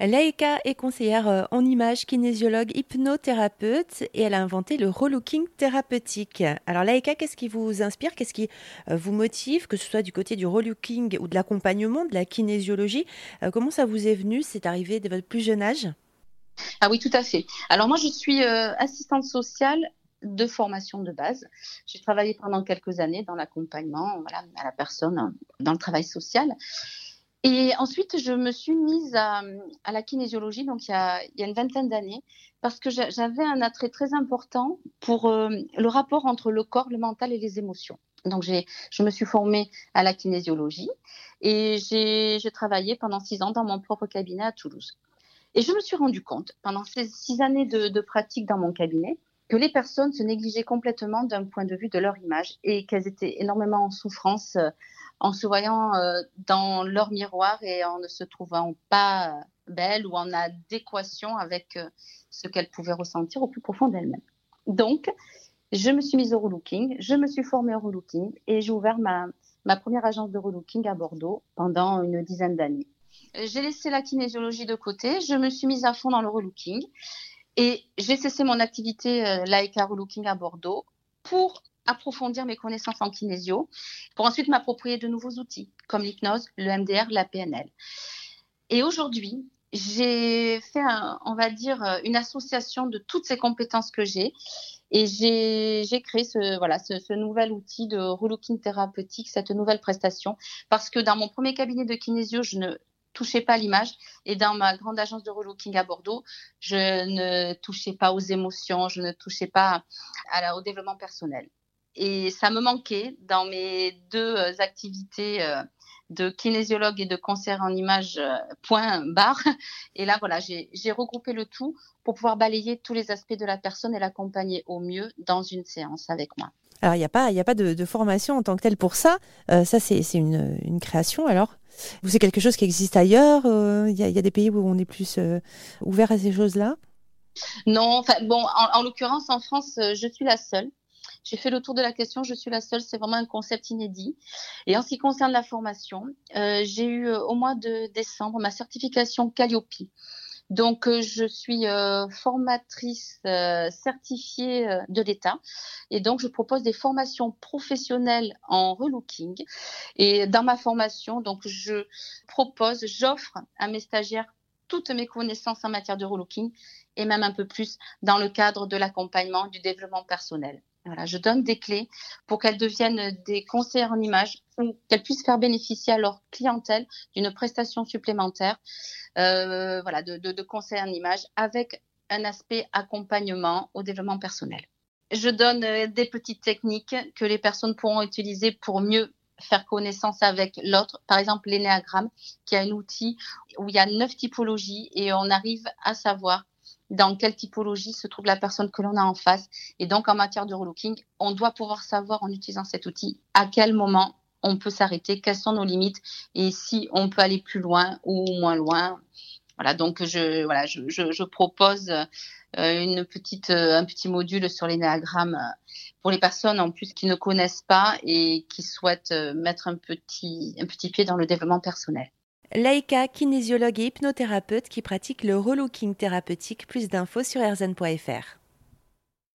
Laïka est conseillère euh, en images, kinésiologue, hypnothérapeute et elle a inventé le relooking thérapeutique. Alors Laïka, qu'est-ce qui vous inspire? Qu'est-ce qui euh, vous motive, que ce soit du côté du relooking ou de l'accompagnement, de la kinésiologie euh, Comment ça vous est venu? C'est arrivé dès votre plus jeune âge? Ah oui, tout à fait. Alors moi, je suis assistante sociale de formation de base. J'ai travaillé pendant quelques années dans l'accompagnement à la personne dans le travail social. Et ensuite, je me suis mise à, la kinésiologie, donc il y a, une vingtaine d'années, parce que j'avais un attrait très important pour euh, le rapport entre le corps, le mental et les émotions. Donc, je me suis formée à la kinésiologie et j'ai travaillé pendant six ans dans mon propre cabinet à Toulouse. Et je me suis rendu compte, pendant ces six années de pratique dans mon cabinet, que les personnes se négligeaient complètement d'un point de vue de leur image et qu'elles étaient énormément en souffrance euh, en se voyant euh, dans leur miroir et en ne se trouvant pas belle ou en adéquation avec euh, ce qu'elles pouvaient ressentir au plus profond d'elles-mêmes. Donc, je me suis mise au relooking, je me suis formée au relooking et j'ai ouvert ma, ma première agence de relooking à Bordeaux pendant une dizaine d'années. J'ai laissé la kinésiologie de côté, je me suis mise à fond dans le relooking et j'ai cessé mon activité euh, Laika Relooking à Bordeaux pour approfondir mes connaissances en kinésio, pour ensuite m'approprier de nouveaux outils comme l'hypnose, le MDR, la PNL. Et aujourd'hui, j'ai fait, on va dire, une association de toutes ces compétences que j'ai. Et j'ai créé ce, nouvel outil de relooking thérapeutique, cette nouvelle prestation, parce que dans mon premier cabinet de kinésio, je ne touchais pas à l'image. Et dans ma grande agence de relooking à Bordeaux, je ne touchais pas aux émotions, je ne touchais pas au développement personnel. Et ça me manquait dans mes deux euh, activités euh, de kinésiologue et de concert en images euh, point barre. Et là, voilà, j'ai regroupé le tout pour pouvoir balayer tous les aspects de la personne et l'accompagner au mieux dans une séance avec moi. Alors, il n'y a pas, y a pas de, formation en tant que telle pour ça. ça, c'est une, une, création alors Ou c'est quelque chose qui existe ailleurs Il y, y, a des pays où on est plus ouvert à ces choses-là? Non, bon, en, en l'occurrence, en France, je suis la seule. J'ai fait le tour de la question, je suis la seule, c'est vraiment un concept inédit. Et en ce qui concerne la formation, euh, j'ai eu euh, au mois de décembre ma certification Calliope. Donc, euh, je suis formatrice certifiée de l'État et donc je propose des formations professionnelles en relooking. Et dans ma formation, donc je propose, j'offre à mes stagiaires toutes mes connaissances en matière de relooking et même un peu plus dans le cadre de l'accompagnement du développement personnel. Je donne des clés pour qu'elles deviennent des conseillères en images qu'elles puissent faire bénéficier à leur clientèle d'une prestation supplémentaire, euh, voilà, de conseils en images avec un aspect accompagnement au développement personnel. Je donne euh, des petites techniques que les personnes pourront utiliser pour mieux faire connaissance avec l'autre. Par exemple, l'énéagramme, qui est un outil où il y a neuf typologies et on arrive à savoir dans quelle typologie se trouve la personne que l'on a en face. Et donc, en matière de relooking, on doit pouvoir savoir en utilisant cet outil à quel moment on peut s'arrêter, quelles sont nos limites et si on peut aller plus loin ou moins loin. Voilà, donc je, voilà, je, je, propose euh, une petite, euh, un petit module sur l'énéagramme euh, pour les personnes en plus qui ne connaissent pas et qui souhaitent mettre un petit, un petit pied dans le développement personnel. Laïka, kinésiologue et hypnothérapeute qui pratique le relooking thérapeutique. Plus d'infos sur erzen.fr.